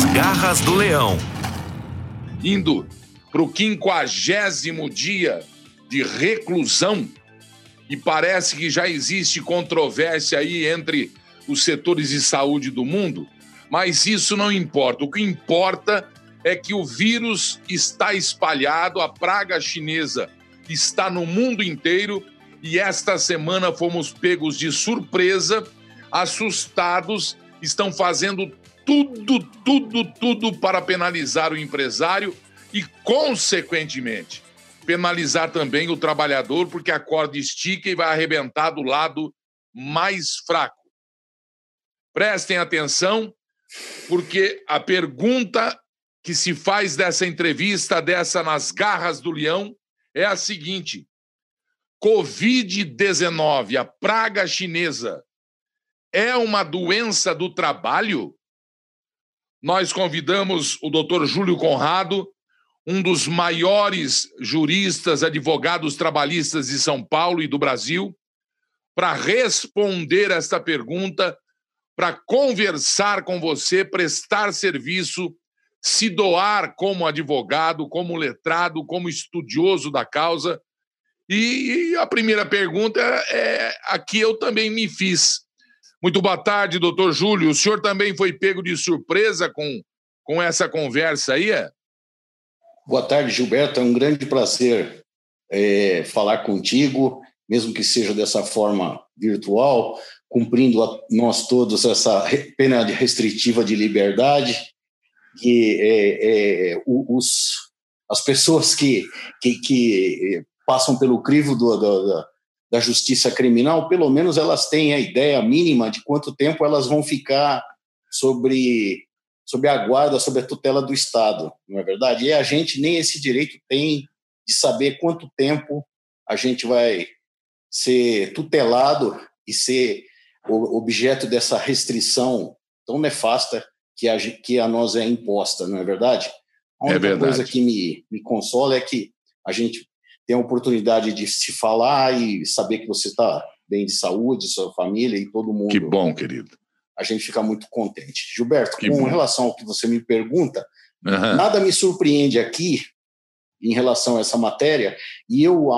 Nas garras do leão. Indo para o quinquagésimo dia de reclusão, e parece que já existe controvérsia aí entre os setores de saúde do mundo, mas isso não importa. O que importa é que o vírus está espalhado, a praga chinesa está no mundo inteiro e esta semana fomos pegos de surpresa, assustados, estão fazendo tudo, tudo, tudo para penalizar o empresário e, consequentemente, penalizar também o trabalhador, porque a corda estica e vai arrebentar do lado mais fraco. Prestem atenção, porque a pergunta que se faz dessa entrevista, dessa nas garras do leão, é a seguinte: Covid-19, a praga chinesa, é uma doença do trabalho? Nós convidamos o doutor Júlio Conrado, um dos maiores juristas, advogados trabalhistas de São Paulo e do Brasil, para responder esta pergunta, para conversar com você, prestar serviço, se doar como advogado, como letrado, como estudioso da causa. E a primeira pergunta é a que eu também me fiz. Muito boa tarde, doutor Júlio. O senhor também foi pego de surpresa com, com essa conversa aí? É? Boa tarde, Gilberto. É um grande prazer é, falar contigo, mesmo que seja dessa forma virtual, cumprindo a nós todos essa pena restritiva de liberdade, que é, é, os, as pessoas que, que, que passam pelo crivo do, do, da justiça criminal, pelo menos elas têm a ideia mínima de quanto tempo elas vão ficar sobre sob a guarda, sob a tutela do Estado, não é verdade? E a gente nem esse direito tem de saber quanto tempo a gente vai ser tutelado e ser objeto dessa restrição tão nefasta que a, que a nós é imposta, não é verdade? A única é verdade. coisa que me, me consola é que a gente tem a oportunidade de se falar e saber que você está bem de saúde, sua família e todo mundo. Que bom, querido a gente fica muito contente. Gilberto, que com bom. relação ao que você me pergunta, uhum. nada me surpreende aqui em relação a essa matéria. E eu,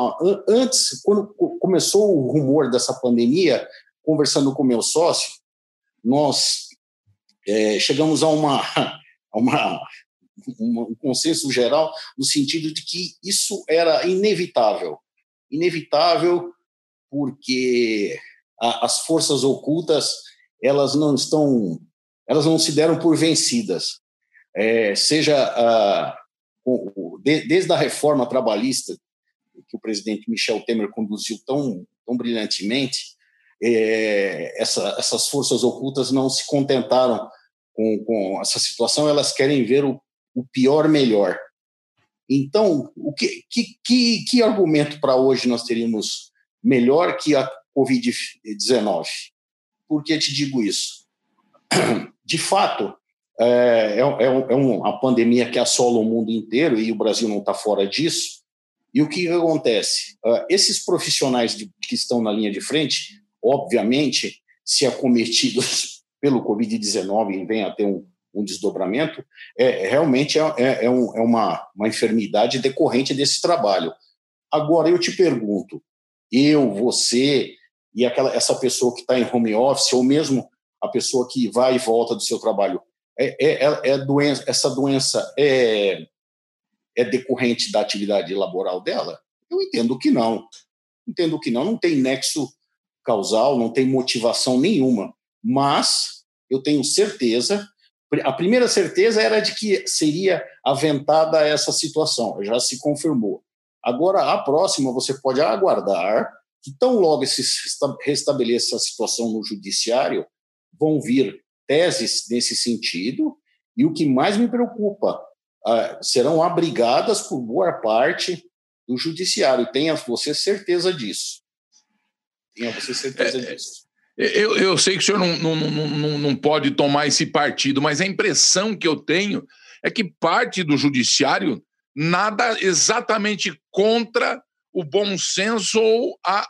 antes, quando começou o rumor dessa pandemia, conversando com meu sócio, nós é, chegamos a uma, a uma um consenso geral no sentido de que isso era inevitável. Inevitável porque a, as forças ocultas elas não estão, elas não se deram por vencidas. É, seja a, de, desde a reforma trabalhista que o presidente Michel Temer conduziu tão, tão brilhantemente, é, essa, essas forças ocultas não se contentaram com, com essa situação, elas querem ver o, o pior melhor. Então, o que, que, que, que argumento para hoje nós teríamos melhor que a Covid-19? Por que te digo isso? De fato, é, é, é, é uma pandemia que assola o mundo inteiro e o Brasil não está fora disso. E o que acontece? Uh, esses profissionais que estão na linha de frente, obviamente, se acometidos pelo Covid-19 e vem a ter um, um desdobramento, é, realmente é, é, é, um, é uma, uma enfermidade decorrente desse trabalho. Agora, eu te pergunto, eu, você, e aquela essa pessoa que está em home office ou mesmo a pessoa que vai e volta do seu trabalho é, é, é, é doença essa doença é é decorrente da atividade laboral dela? Eu entendo que não. Entendo que não não tem nexo causal não tem motivação nenhuma. Mas eu tenho certeza a primeira certeza era de que seria aventada essa situação já se confirmou agora a próxima você pode aguardar que tão logo se restabeleça a situação no judiciário, vão vir teses nesse sentido, e o que mais me preocupa, uh, serão abrigadas por boa parte do judiciário. Tenha você certeza disso. Tenha você certeza é, disso. Eu, eu sei que o senhor não, não, não, não pode tomar esse partido, mas a impressão que eu tenho é que parte do judiciário nada exatamente contra o bom senso ou a,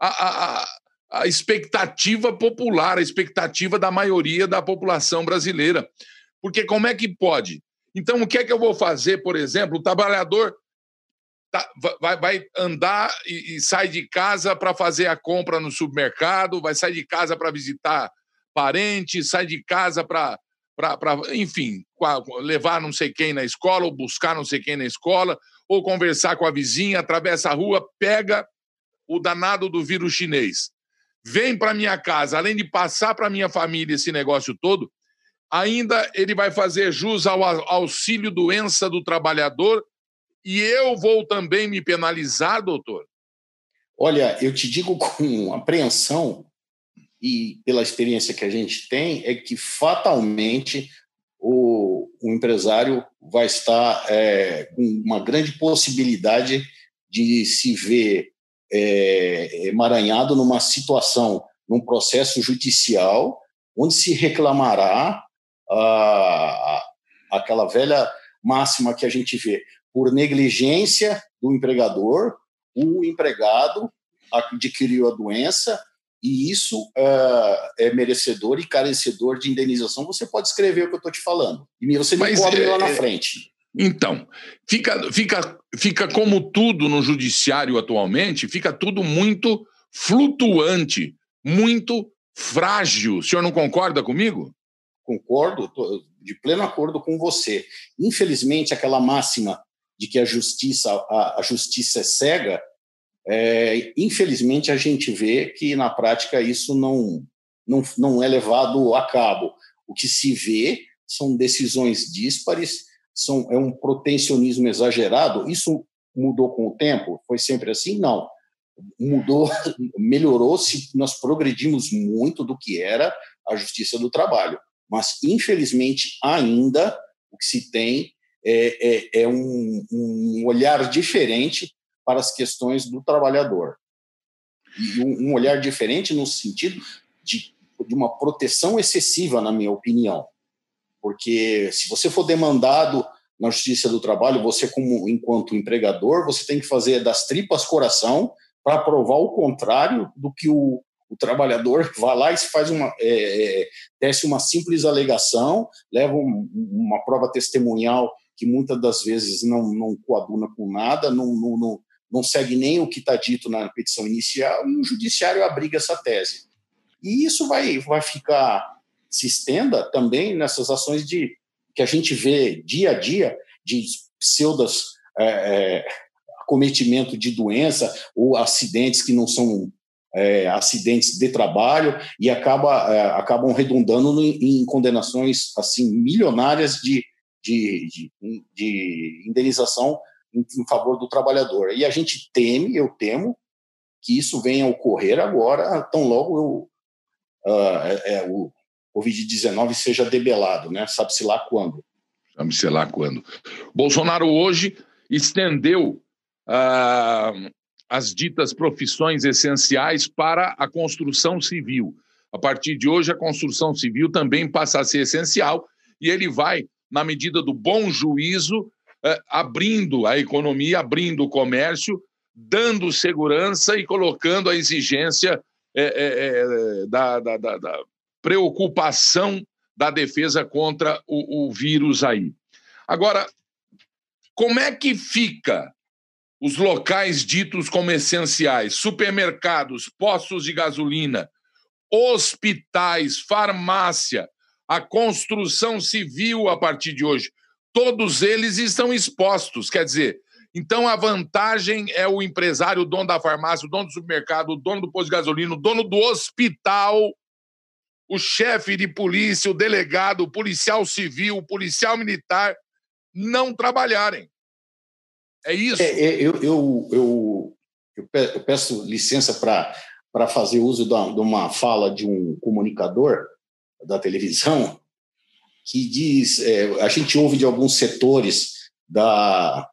a, a, a expectativa popular, a expectativa da maioria da população brasileira. Porque como é que pode? Então, o que é que eu vou fazer, por exemplo? O trabalhador tá, vai, vai, andar e, e sai de casa para fazer a compra no supermercado, vai sair de casa para visitar parentes, sai de casa para enfim, levar não sei quem na escola, ou buscar não sei quem na escola, ou conversar com a vizinha, atravessa a rua, pega o danado do vírus chinês. Vem para minha casa, além de passar para minha família esse negócio todo, ainda ele vai fazer jus ao auxílio doença do trabalhador e eu vou também me penalizar, doutor? Olha, eu te digo com apreensão e pela experiência que a gente tem, é que fatalmente o, o empresário vai estar é, com uma grande possibilidade de se ver é, emaranhado numa situação, num processo judicial, onde se reclamará a, aquela velha máxima que a gente vê, por negligência do empregador, o empregado adquiriu a doença e isso uh, é merecedor e carecedor de indenização. Você pode escrever o que eu estou te falando. E você me Mas, cobre é, lá na é, frente. Então, fica, fica, fica como tudo no judiciário atualmente, fica tudo muito flutuante, muito frágil. O senhor não concorda comigo? Concordo, de pleno acordo com você. Infelizmente, aquela máxima de que a justiça, a, a justiça é cega, é, infelizmente, a gente vê que, na prática, isso não, não, não é levado a cabo. O que se vê são decisões díspares, são, é um protecionismo exagerado. Isso mudou com o tempo? Foi sempre assim? Não. Mudou, melhorou-se, nós progredimos muito do que era a justiça do trabalho. Mas, infelizmente, ainda o que se tem é, é, é um, um olhar diferente para as questões do trabalhador. Um, um olhar diferente no sentido de, de uma proteção excessiva, na minha opinião. Porque se você for demandado na justiça do trabalho, você como enquanto empregador, você tem que fazer das tripas coração para provar o contrário do que o, o trabalhador vai lá e faz uma é, é, uma simples alegação, leva um, uma prova testemunhal que muitas das vezes não, não coaduna com nada, não, não, não, não segue nem o que está dito na petição inicial, e o judiciário abriga essa tese. E isso vai, vai ficar, se estenda também nessas ações de que a gente vê dia a dia de pseudas é, é, de doença ou acidentes que não são é, acidentes de trabalho e acaba, é, acabam redundando em condenações assim milionárias de, de, de, de indenização em, em favor do trabalhador. E a gente teme, eu temo, que isso venha a ocorrer agora, tão logo eu, uh, é, o Covid-19 seja debelado, né? Sabe-se lá quando. Sabe-se lá quando. Bolsonaro hoje estendeu uh, as ditas profissões essenciais para a construção civil. A partir de hoje, a construção civil também passa a ser essencial e ele vai, na medida do bom juízo, é, abrindo a economia, abrindo o comércio, dando segurança e colocando a exigência é, é da, da, da, da, preocupação da defesa contra o, o vírus aí. Agora, como é que fica os locais ditos como essenciais, supermercados, postos de gasolina, hospitais, farmácia, a construção civil a partir de hoje todos eles estão expostos. Quer dizer, então a vantagem é o empresário, o dono da farmácia, o dono do supermercado, o dono do posto de gasolina, o dono do hospital, o chefe de polícia, o delegado, o policial civil, o policial militar não trabalharem. É isso? É, é eu, eu, eu, eu, peço licença para fazer uso de uma fala de um comunicador da televisão que diz, é, a gente ouve de alguns setores da,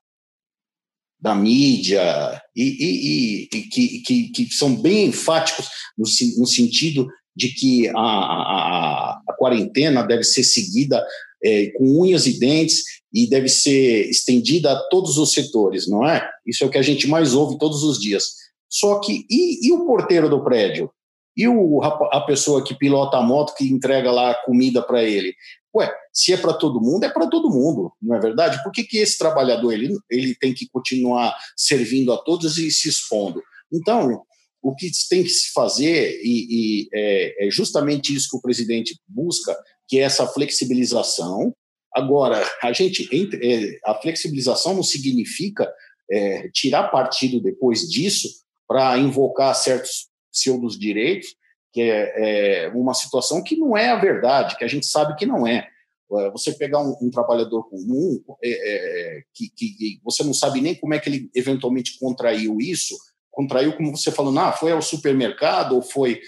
da mídia e, e, e que, que, que, são bem enfáticos no, no sentido de que a, a, a quarentena deve ser seguida é, com unhas e dentes e deve ser estendida a todos os setores, não é? Isso é o que a gente mais ouve todos os dias. Só que, e, e o porteiro do prédio? E o, a pessoa que pilota a moto, que entrega lá a comida para ele? Ué, se é para todo mundo, é para todo mundo, não é verdade? Por que, que esse trabalhador ele, ele tem que continuar servindo a todos e se expondo? Então, o que tem que se fazer, e, e é, é, justamente isso que o presidente busca, que é essa flexibilização. Agora, a gente é, a flexibilização não significa é, tirar partido depois disso para invocar certos pseudos direitos, que é, é, uma situação que não é a verdade, que a gente sabe que não é. é você pegar um, um trabalhador comum, é, que, que, você não sabe nem como é que ele eventualmente contraiu isso, contraiu, como você falou, ah, foi ao supermercado ou foi.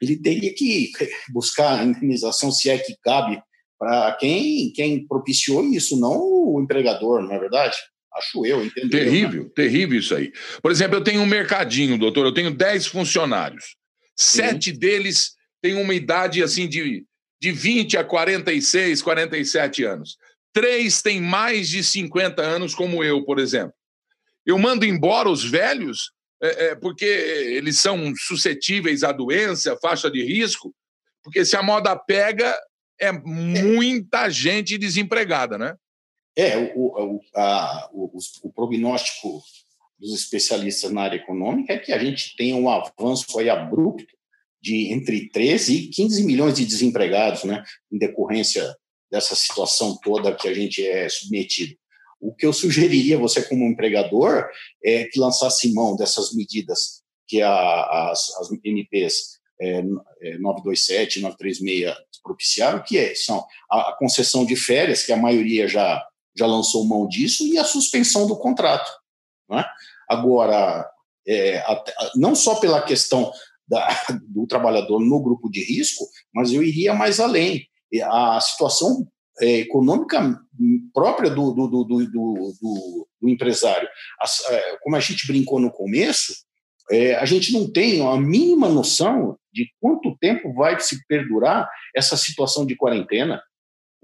Ele teria que buscar a indenização, se é que cabe, para quem, quem propiciou isso, não o empregador, não é verdade? Acho eu, entendeu? Terrível, terrível isso aí. Por exemplo, eu tenho um mercadinho, doutor, eu tenho 10 funcionários. Sete deles têm uma idade assim de, de 20 a 46, 47 anos. Três têm mais de 50 anos, como eu, por exemplo. Eu mando embora os velhos é, é, porque eles são suscetíveis à doença, faixa de risco, porque se a moda pega, é muita gente desempregada, né? É, o, o, a, o, o, prognóstico dos especialistas na área econômica é que a gente tem um avanço aí abrupto de entre 13 e 15 milhões de desempregados, né, em decorrência dessa situação toda que a gente é submetido. O que eu sugeriria você, como empregador, é que lançasse mão dessas medidas que a, as, as MPs é, 927 e 936 propiciaram, que é, são a, a, concessão de férias, que a maioria já, já lançou mão disso, e a suspensão do contrato. Né? Agora, é, a, não só pela questão da, do trabalhador no grupo de risco, mas eu iria mais além. A situação é, econômica própria do, do, do, do, do, do empresário. As, é, como a gente brincou no começo, é, a gente não tem a mínima noção de quanto tempo vai se perdurar essa situação de quarentena.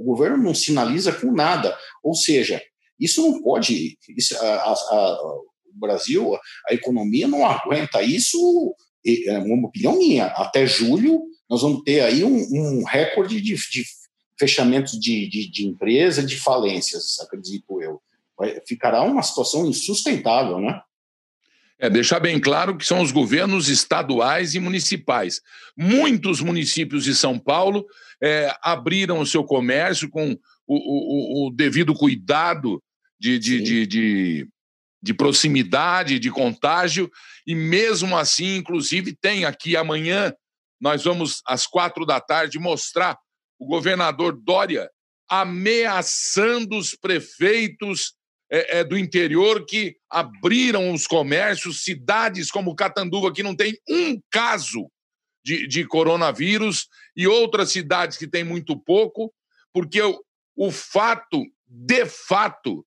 O governo não sinaliza com nada. Ou seja, isso não pode. Isso, a, a, o Brasil, a economia não aguenta isso. É uma opinião minha. Até julho, nós vamos ter aí um, um recorde de, de fechamentos de, de, de empresa, de falências, acredito eu. Vai, ficará uma situação insustentável, né? É, deixar bem claro que são os governos estaduais e municipais. Muitos municípios de São Paulo é, abriram o seu comércio com o, o, o devido cuidado de, de, de, de, de proximidade, de contágio, e mesmo assim, inclusive, tem aqui amanhã, nós vamos, às quatro da tarde, mostrar o governador Dória ameaçando os prefeitos é, é, do interior que abriram os comércios, cidades como Catanduva, que não tem um caso de, de coronavírus, e outras cidades que tem muito pouco, porque o, o fato, de fato,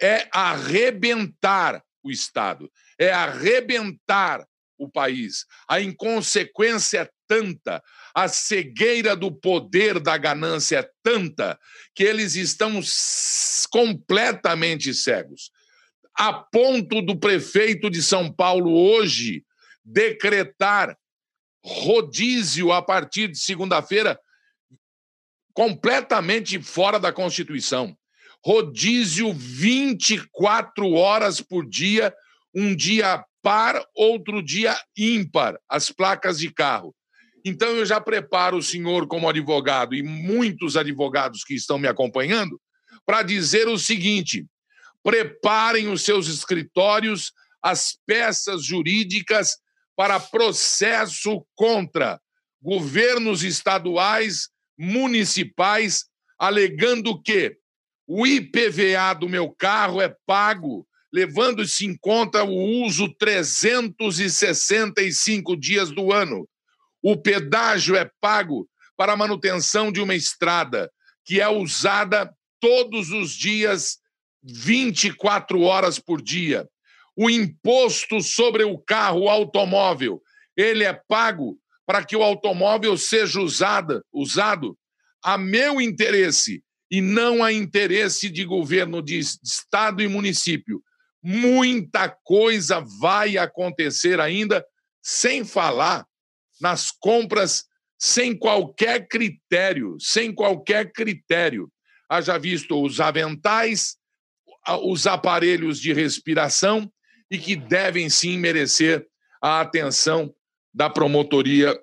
é arrebentar o Estado, é arrebentar o país. A inconsequência é tanta, a cegueira do poder da ganância é tanta que eles estão completamente cegos. A ponto do prefeito de São Paulo hoje decretar rodízio a partir de segunda-feira completamente fora da Constituição. Rodízio 24 horas por dia, um dia par, outro dia ímpar, as placas de carro. Então, eu já preparo o senhor, como advogado, e muitos advogados que estão me acompanhando, para dizer o seguinte: preparem os seus escritórios, as peças jurídicas para processo contra governos estaduais, municipais, alegando que o IPVA do meu carro é pago, levando-se em conta o uso 365 dias do ano o pedágio é pago para a manutenção de uma estrada que é usada todos os dias, 24 horas por dia. O imposto sobre o carro, o automóvel, ele é pago para que o automóvel seja usado, usado a meu interesse e não a interesse de governo de estado e município. Muita coisa vai acontecer ainda, sem falar nas compras sem qualquer critério, sem qualquer critério. Haja visto os aventais, os aparelhos de respiração e que devem sim merecer a atenção da promotoria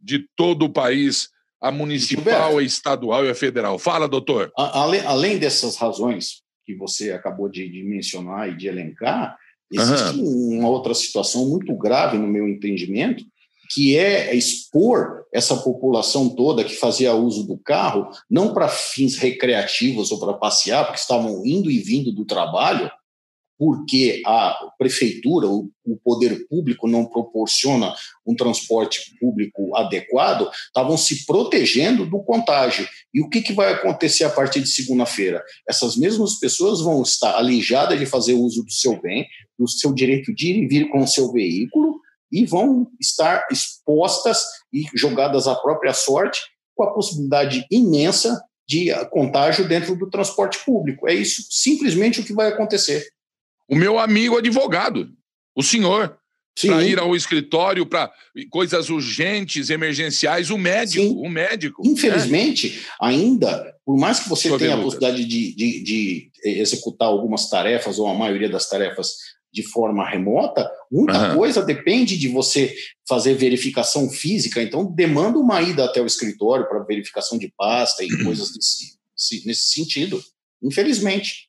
de todo o país, a municipal, a estadual e a federal. Fala, doutor. Além, além dessas razões que você acabou de, de mencionar e de elencar, existe uhum. uma outra situação muito grave, no meu entendimento, que é expor essa população toda que fazia uso do carro, não para fins recreativos ou para passear, porque estavam indo e vindo do trabalho, porque a prefeitura, o, poder público não proporciona um transporte público adequado, estavam se protegendo do contágio. E o que, que vai acontecer a partir de segunda-feira? Essas mesmas pessoas vão estar alijadas de fazer uso do seu bem, do seu direito de ir e vir com o seu veículo, e vão estar expostas e jogadas à própria sorte, com a possibilidade imensa de contágio dentro do transporte público. É isso simplesmente o que vai acontecer o meu amigo advogado, o senhor, para ir ao escritório para coisas urgentes, emergenciais, o médico, Sim. o médico. Infelizmente, é. ainda, por mais que você tenha a possibilidade de, de, de, executar algumas tarefas, ou a maioria das tarefas de forma remota, muita uhum. coisa depende de você fazer verificação física, então demanda uma ida até o escritório para verificação de pasta e coisas desse, nesse sentido, infelizmente.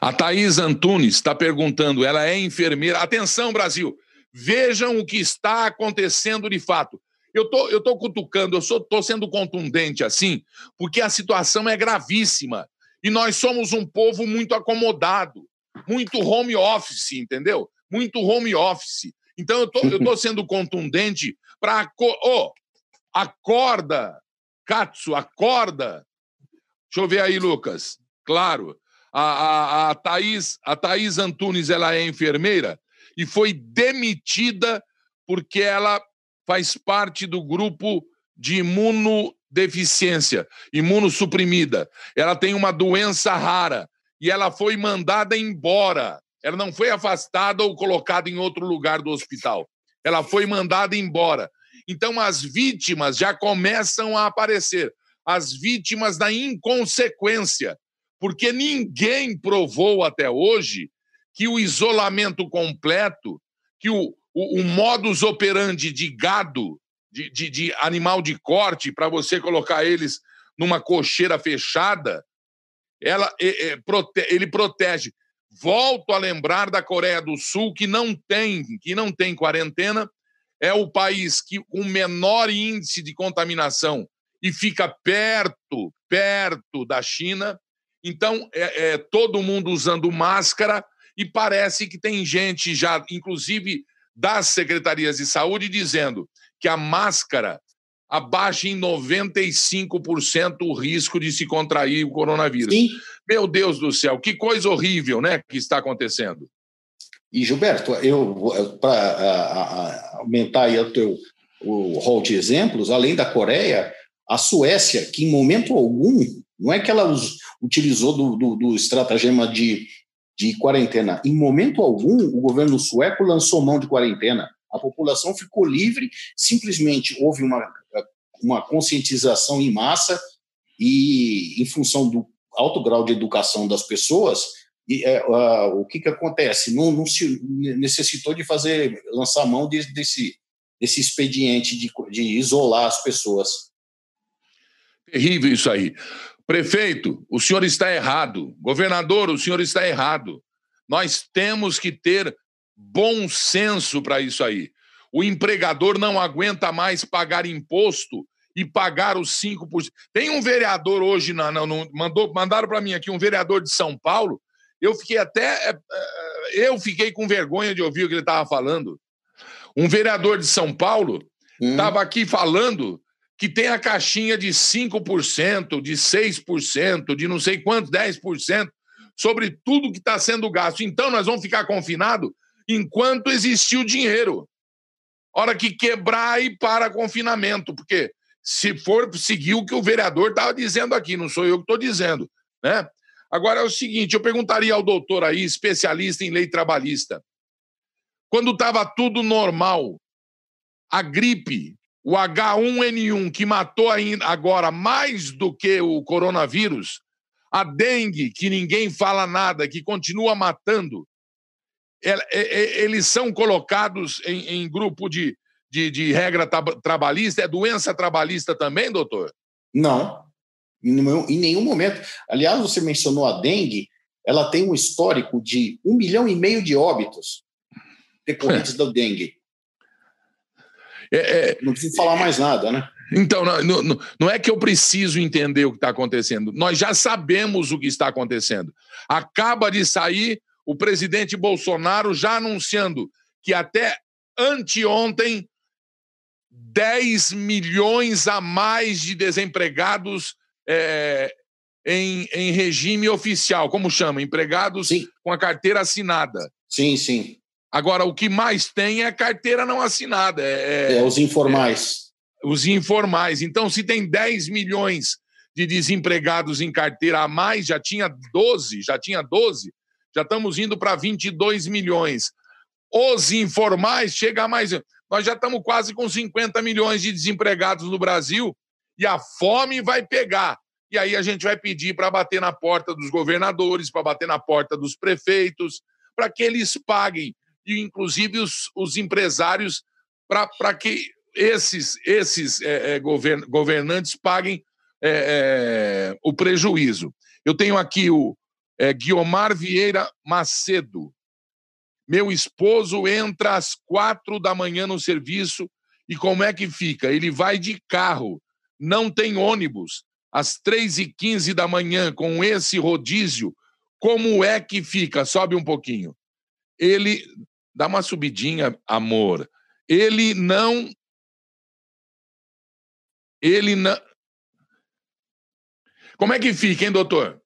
A Thaís Antunes está perguntando, ela é enfermeira. Atenção, Brasil, vejam o que está acontecendo de fato. Eu tô, eu tô cutucando, eu sou, tô sendo contundente assim, porque a situação é gravíssima. E nós somos um povo muito acomodado, muito home office, entendeu? Muito home office. Então eu tô, eu tô sendo contundente para. Oh, acorda, Katsu, acorda. Deixa eu ver aí, Lucas. Claro. A, a, a, Thaís, a Thaís Antunes ela é enfermeira e foi demitida porque ela faz parte do grupo de imunodeficiência, imunossuprimida. Ela tem uma doença rara e ela foi mandada embora. Ela não foi afastada ou colocada em outro lugar do hospital. Ela foi mandada embora. Então as vítimas já começam a aparecer, as vítimas da inconsequência porque ninguém provou até hoje que o isolamento completo, que o, o, o modus operandi de gado, de, de, de animal de corte, para você colocar eles numa cocheira fechada, ela, é, é, prote, ele protege. Volto a lembrar da Coreia do Sul, que não tem, que não tem quarentena, é o país que com menor índice de contaminação e fica perto, perto da China, então, é, é, todo mundo usando máscara e parece que tem gente já, inclusive das secretarias de saúde, dizendo que a máscara abaixa em 95% o risco de se contrair o coronavírus. Sim. Meu Deus do céu, que coisa horrível, né, que está acontecendo. E Gilberto, eu para aumentar aí o teu o rol de exemplos, além da Coreia, a Suécia, que em momento algum não é que ela utilizou do, do, do estratagema de, de quarentena. Em momento algum, o governo sueco lançou mão de quarentena. A população ficou livre, simplesmente houve uma, uma conscientização em massa e, em função do alto grau de educação das pessoas, e, é, o que, que acontece? Não, não, se necessitou de fazer, lançar mão de, desse, desse expediente de, de isolar as pessoas. Terrível isso aí. Prefeito, o senhor está errado. Governador, o senhor está errado. Nós temos que ter bom senso para isso aí. O empregador não aguenta mais pagar imposto e pagar os 5%. Tem um vereador hoje, mandou, mandaram para mim aqui, um vereador de São Paulo. Eu fiquei até. É, é, eu fiquei com vergonha de ouvir o que ele estava falando. Um vereador de São Paulo estava hum. aqui falando que tem a caixinha de 5%, de 6%, de não sei quantos, 10%, sobre tudo que está sendo gasto. Então, nós vamos ficar confinados enquanto existir o dinheiro. Hora que quebrar e para confinamento, porque se for seguir o que o vereador estava dizendo aqui, não sou eu que estou dizendo, né? Agora é o seguinte, eu perguntaria ao doutor aí, especialista em lei trabalhista, quando estava tudo normal, a gripe, o H1N1, que matou ainda agora mais do que o coronavírus, a dengue, que ninguém fala nada, que continua matando, eles são colocados em, em grupo de, de, de, regra trabalhista? É doença trabalhista também, doutor? Não, em nenhum momento. Aliás, você mencionou a dengue, ela tem um histórico de um milhão e meio de óbitos decorrentes da dengue. É, é, não preciso falar mais nada, né? Então, não, não, não é que eu preciso entender o que está acontecendo. Nós já sabemos o que está acontecendo. Acaba de sair o presidente Bolsonaro já anunciando que até anteontem 10 milhões a mais de desempregados é, em, em regime oficial, como chama? Empregados sim. com a carteira assinada. Sim, sim. Agora, o que mais tem é carteira não assinada. É, é, é os informais. É, os informais. Então, se tem 10 milhões de desempregados em carteira a mais, já tinha 12, já tinha 12, já estamos indo para 22 milhões. Os informais chega a mais. Nós já estamos quase com 50 milhões de desempregados no Brasil e a fome vai pegar. E aí a gente vai pedir para bater na porta dos governadores, para bater na porta dos prefeitos, para que eles paguem, e inclusive os, os empresários, para que esses, esses é, é, govern, governantes paguem é, é, o prejuízo. Eu tenho aqui o é, Guiomar Vieira Macedo. Meu esposo entra às quatro da manhã no serviço e como é que fica? Ele vai de carro não tem ônibus às 3h15 da manhã com esse rodízio, como é que fica? Sobe um pouquinho. Ele. Dá uma subidinha, amor. Ele não. Ele não. Como é que fica, hein, doutor?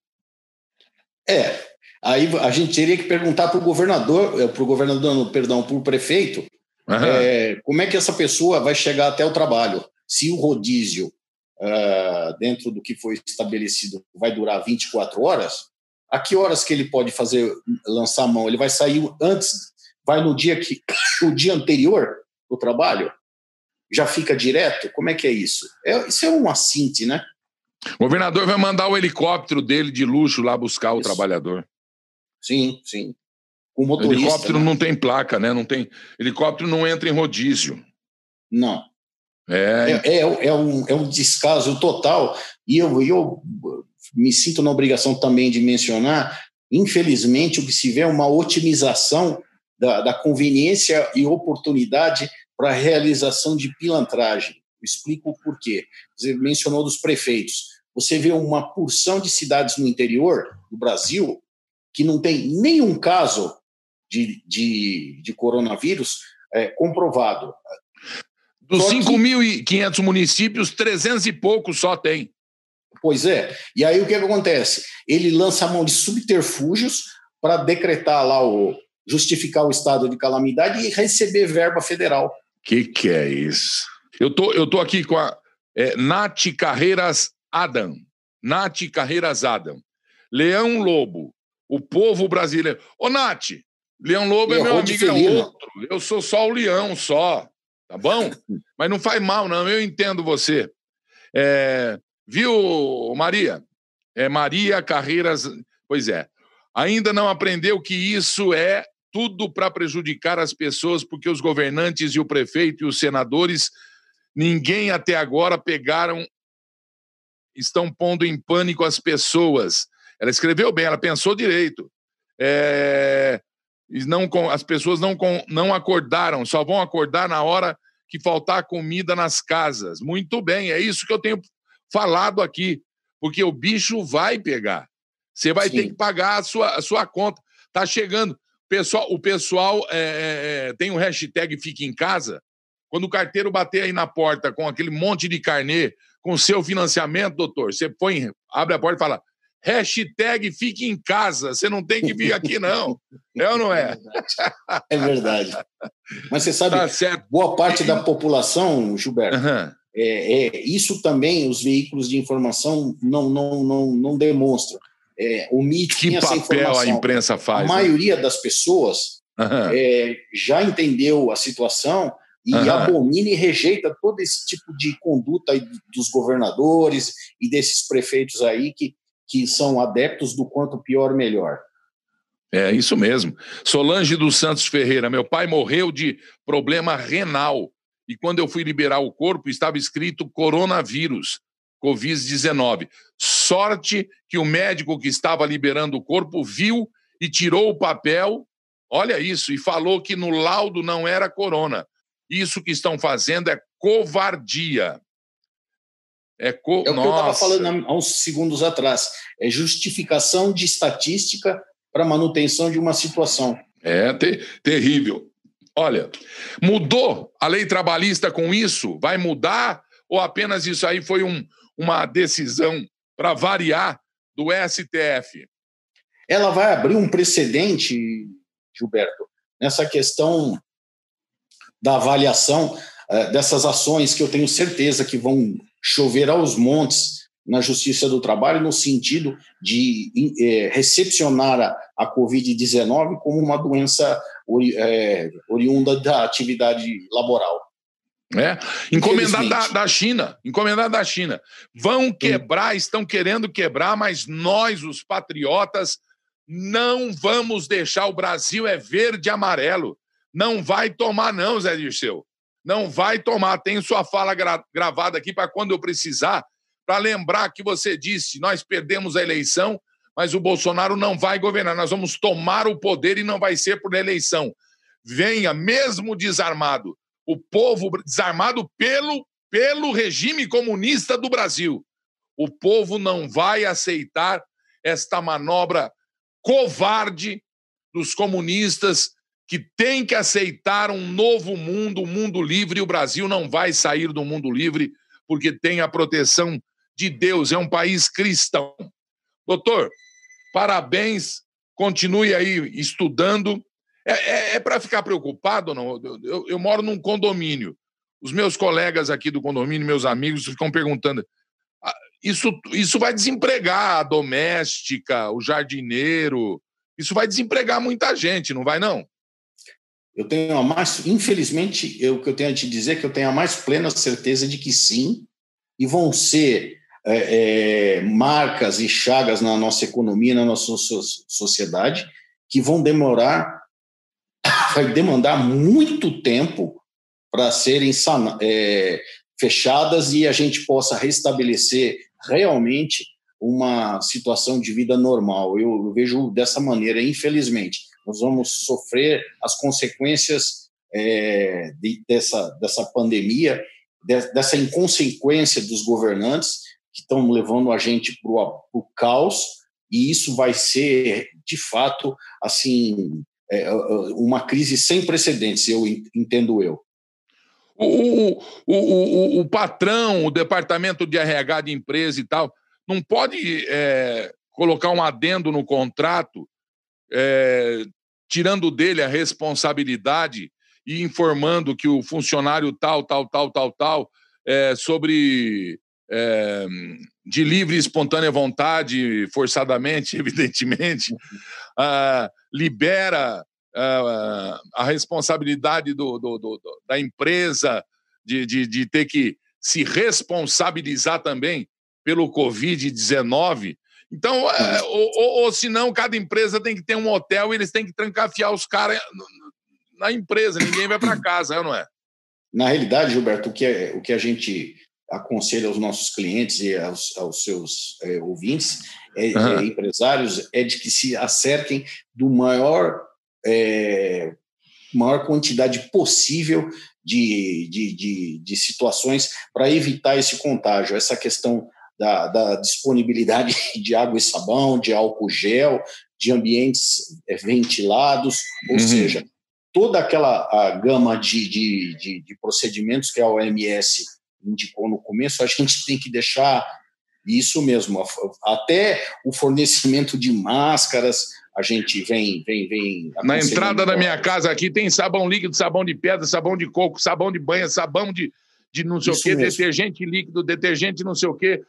É, aí a gente teria que perguntar para o governador, para o governador, perdão, para o prefeito, uhum. é, como é que essa pessoa vai chegar até o trabalho? Se o rodízio uh, dentro do que foi estabelecido, vai durar 24 horas, a que horas que ele pode fazer, lançar a mão? Ele vai sair antes, vai no dia que o dia anterior do trabalho? Já fica direto? Como é que é isso? É, isso é um assinte, né? O governador vai mandar o helicóptero dele de luxo lá buscar o trabalhador. Sim, sim. O motorista. O helicóptero né? não tem placa, né? Não tem. Helicóptero não entra em rodízio. Não. É, é, é, é, um, é um descaso total. E eu, eu me sinto na obrigação também de mencionar, infelizmente, o que se vê é uma otimização da, da conveniência e oportunidade para a realização de pilantragem. Eu explico o porquê. Você mencionou dos prefeitos. Você vê uma porção de cidades no interior do Brasil que não tem nenhum caso de, de, de coronavírus é, comprovado. Dos 5.500 municípios, 300 e poucos só tem. Pois é. E aí o que, que acontece? Ele lança a mão de subterfúgios para decretar lá o justificar o estado de calamidade e receber verba federal. Que que é isso? Eu tô eu tô aqui com a é, Nath Carreiras Adam. Nath Carreiras Adam. Leão Lobo, o povo brasileiro. Ô, Nath, Leão Lobo é, é meu amigo, é outro. Eu sou só o leão, só tá bom? Mas não faz mal, não, eu entendo você. É, viu, Maria? É Maria Carreiras. Pois é. Ainda não aprendeu que isso é tudo para prejudicar as pessoas, porque os governantes e o prefeito e os senadores, ninguém até agora pegaram, estão pondo em pânico as pessoas. Ela escreveu bem, ela pensou direito. É, não, as pessoas não, não acordaram, só vão acordar na hora que faltar comida nas casas. Muito bem, é isso que eu tenho falado aqui, porque o bicho vai pegar. Você vai Sim. ter que pagar a sua, a sua conta. Tá chegando. Pessoal, o pessoal é, é, é tem um hashtag Fica em Casa. Quando o carteiro bater aí na porta com aquele monte de carnê, com seu financiamento, doutor, você põe, abre a porta e fala: Hashtag fique em casa, você não tem que vir aqui, não. É ou não é? É verdade. Mas você sabe, tá boa parte da população, Gilberto, uhum. é, é, isso também os veículos de informação não, não, não, não demonstram. É, que papel a imprensa faz? A né? maioria das pessoas uhum. é, já entendeu a situação e uhum. abomina e rejeita todo esse tipo de conduta dos governadores e desses prefeitos aí que, que são adeptos do quanto pior, melhor. É isso mesmo. Solange dos Santos Ferreira, meu pai morreu de problema renal e quando eu fui liberar o corpo estava escrito coronavírus, Covid-19. Sorte que o médico que estava liberando o corpo viu e tirou o papel, olha isso, e falou que no laudo não era corona. Isso que estão fazendo é covardia. É, co... é o que eu estava falando há uns segundos atrás. É justificação de estatística para manutenção de uma situação. É ter terrível. Olha, mudou a lei trabalhista com isso? Vai mudar? Ou apenas isso aí foi um, uma decisão para variar do STF? Ela vai abrir um precedente, Gilberto, nessa questão da avaliação uh, dessas ações que eu tenho certeza que vão chover aos montes na Justiça do Trabalho, no sentido de eh, recepcionar a, a Covid-19 como uma doença eh, oriunda da atividade laboral. É, encomendar da, da, China, encomendar da China. Vão quebrar, estão querendo quebrar, mas nós, os patriotas, não vamos deixar. O Brasil é verde e amarelo. Não vai tomar, não, Zé Dirceu. Não vai tomar. Tem sua fala gra gravada aqui para quando eu precisar, para lembrar que você disse: nós perdemos a eleição, mas o Bolsonaro não vai governar. Nós vamos tomar o poder e não vai ser por eleição. Venha, mesmo desarmado o povo desarmado pelo, pelo regime comunista do Brasil. O povo não vai aceitar esta manobra covarde dos comunistas que tem que aceitar um novo mundo, um mundo livre, o Brasil não vai sair do mundo livre porque tem a proteção de Deus, é um país cristão. Doutor, parabéns, continue aí estudando é, é, é para ficar preocupado ou não? Eu, eu, eu, moro num condomínio. Os meus colegas aqui do condomínio, meus amigos, ficam perguntando: ah, isso, isso vai desempregar a doméstica, o jardineiro, isso vai desempregar muita gente, não vai, não? Eu tenho a mais, infelizmente, o que eu tenho a te dizer é que eu tenho a mais plena certeza de que sim, e vão ser é, é, marcas e chagas na nossa economia, na nossa sociedade, que vão demorar vai demandar muito tempo para serem é, fechadas e a gente possa restabelecer realmente uma situação de vida normal. Eu vejo dessa maneira, infelizmente. Nós vamos sofrer as consequências é, de, dessa, dessa pandemia, de, dessa inconsequência dos governantes que estão levando a gente para o caos, e isso vai ser, de fato, assim, uma crise sem precedentes, eu entendo eu. O, o, o, o, patrão, o departamento de RH de empresa e tal, não pode é, colocar um adendo no contrato, é, tirando dele a responsabilidade e informando que o funcionário tal, tal, tal, tal, tal, é, sobre é, de livre e espontânea vontade, forçadamente, evidentemente, uh, libera uh, a responsabilidade do, do, do, da empresa de, de, de ter que se responsabilizar também pelo Covid-19. Então, ou, ou, ou se não, cada empresa tem que ter um hotel e eles têm que trancafiar os caras na empresa, ninguém vai para casa, não é? Na realidade, Gilberto, o que, é, o que a gente aconselho aos nossos clientes e aos, aos seus é, ouvintes, é, uhum. empresários, é de que se acerquem do maior, é, maior quantidade possível de, de, de, de situações para evitar esse contágio, essa questão da, da, disponibilidade de água e sabão, de álcool gel, de ambientes é, ventilados, ou uhum. seja, toda aquela a gama de, de, de, de procedimentos que a OMS indicou no começo, a gente tem que deixar isso mesmo, até o fornecimento de máscaras, a gente vem, vem, vem. Na entrada da minha casa aqui tem sabão líquido, sabão de pedra, sabão de coco, sabão de banha, sabão de, de não sei Isso o quê, mesmo. detergente líquido, detergente não sei o quê.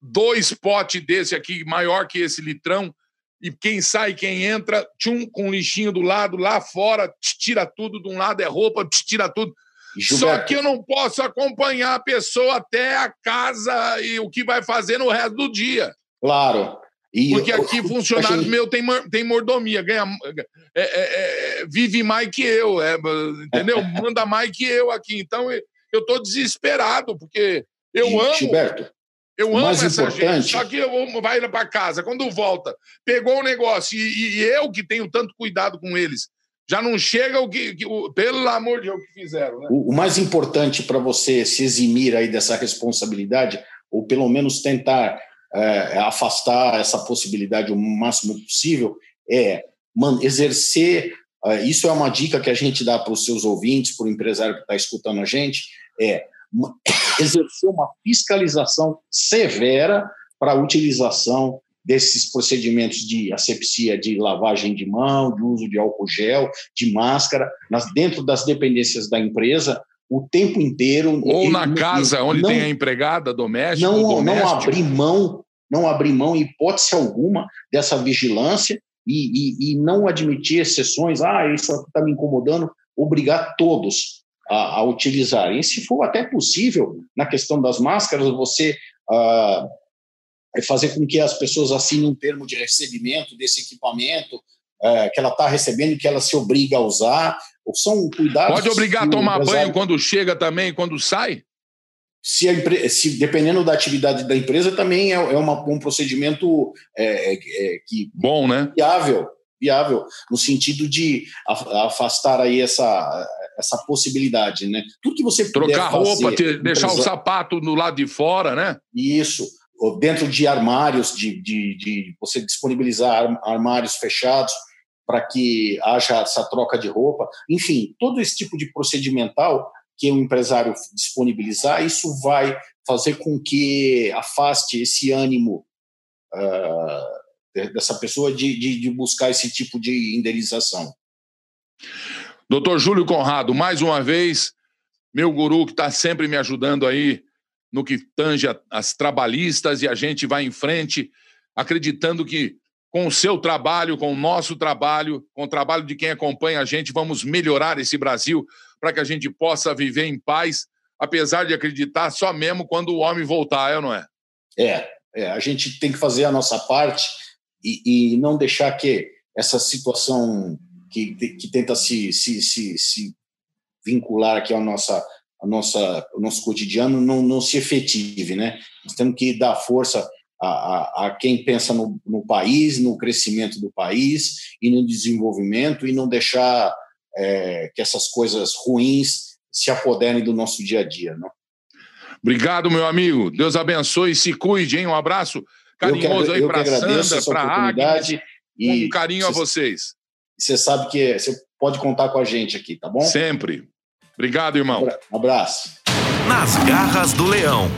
Dois potes desse aqui, maior que esse litrão, e quem sai, quem entra, tchum, com um lixinho do lado, lá fora, tira tudo, de um lado é roupa, tira tudo. Gilberto. Só que eu não posso acompanhar a pessoa até a casa e o que vai fazer no resto do dia. Claro. E Porque aqui eu, funcionário achei... meu tem, tem mordomia, ganha, é, é, é, vive mais que eu, é, entendeu? Manda mais que eu aqui. Então eu estou desesperado, porque eu amo. Gilberto, eu amo essa importante... gente. Só que eu vai para casa, quando volta, pegou o negócio, e, e, eu que tenho tanto cuidado com eles, já não chega o que, que o, pelo amor de Deus, que fizeram. Né? O, o mais importante para você se eximir aí dessa responsabilidade, ou pelo menos tentar é, afastar essa possibilidade o máximo possível, é man, exercer. É, isso é uma dica que a gente dá para os seus ouvintes, para o empresário que está escutando a gente, é exercer uma fiscalização severa para a utilização desses procedimentos de asepsia, de lavagem de mão, de uso de álcool gel, de máscara, nas, dentro das dependências da empresa, o tempo inteiro. Ou na casa onde não, tem a empregada doméstica. Não, não abrir mão, não abrir mão, em hipótese alguma, dessa vigilância e, e, e não admitir exceções. Ah, isso está me incomodando. Obrigar todos a, a utilizar. E se for até possível, na questão das máscaras, você ah, fazer com que as pessoas assinem um termo de recebimento desse equipamento, é, que ela está recebendo e que ela se obriga a usar. São cuidados. Pode obrigar a tomar banho quando chega também, quando sai? Se, se, dependendo da atividade da empresa, também é, é uma, um procedimento é, é, é que bom, né? Viável, viável no sentido de afastar aí essa essa possibilidade, né? Tudo que você trocar roupa, ter, deixar o sapato no lado de fora, né? Isso, dentro de armários, de, de, de você disponibilizar armários fechados para que haja essa troca de roupa, enfim, todo esse tipo de procedimental que o empresário disponibilizar, isso vai fazer com que afaste esse ânimo uh, dessa pessoa de, de, de buscar esse tipo de indenização. Doutor Júlio Conrado, mais uma vez, meu guru que está sempre me ajudando aí no que tange as trabalhistas e a gente vai em frente, acreditando que com o seu trabalho, com o nosso trabalho, com o trabalho de quem acompanha a gente, vamos melhorar esse Brasil para que a gente possa viver em paz, apesar de acreditar só mesmo quando o homem voltar, é ou não é? É, é a gente tem que fazer a nossa parte e, e não deixar que essa situação que, que tenta se, se, se, se vincular aqui à nossa, à nossa, ao nosso cotidiano não, não se efetive, né? Nós temos que dar força a, a, a, quem pensa no, no país, no crescimento do país e no desenvolvimento e não deixar é, que essas coisas ruins se apoderem do nosso dia a dia, não? Obrigado, meu amigo. Deus abençoe e se cuide, hein? Um abraço carinhoso aí para Sandra, para a Agnes. Um carinho a vocês você sabe que você pode contar com a gente aqui, tá bom? Sempre. Obrigado, irmão. Um abraço. Nas garras do leão.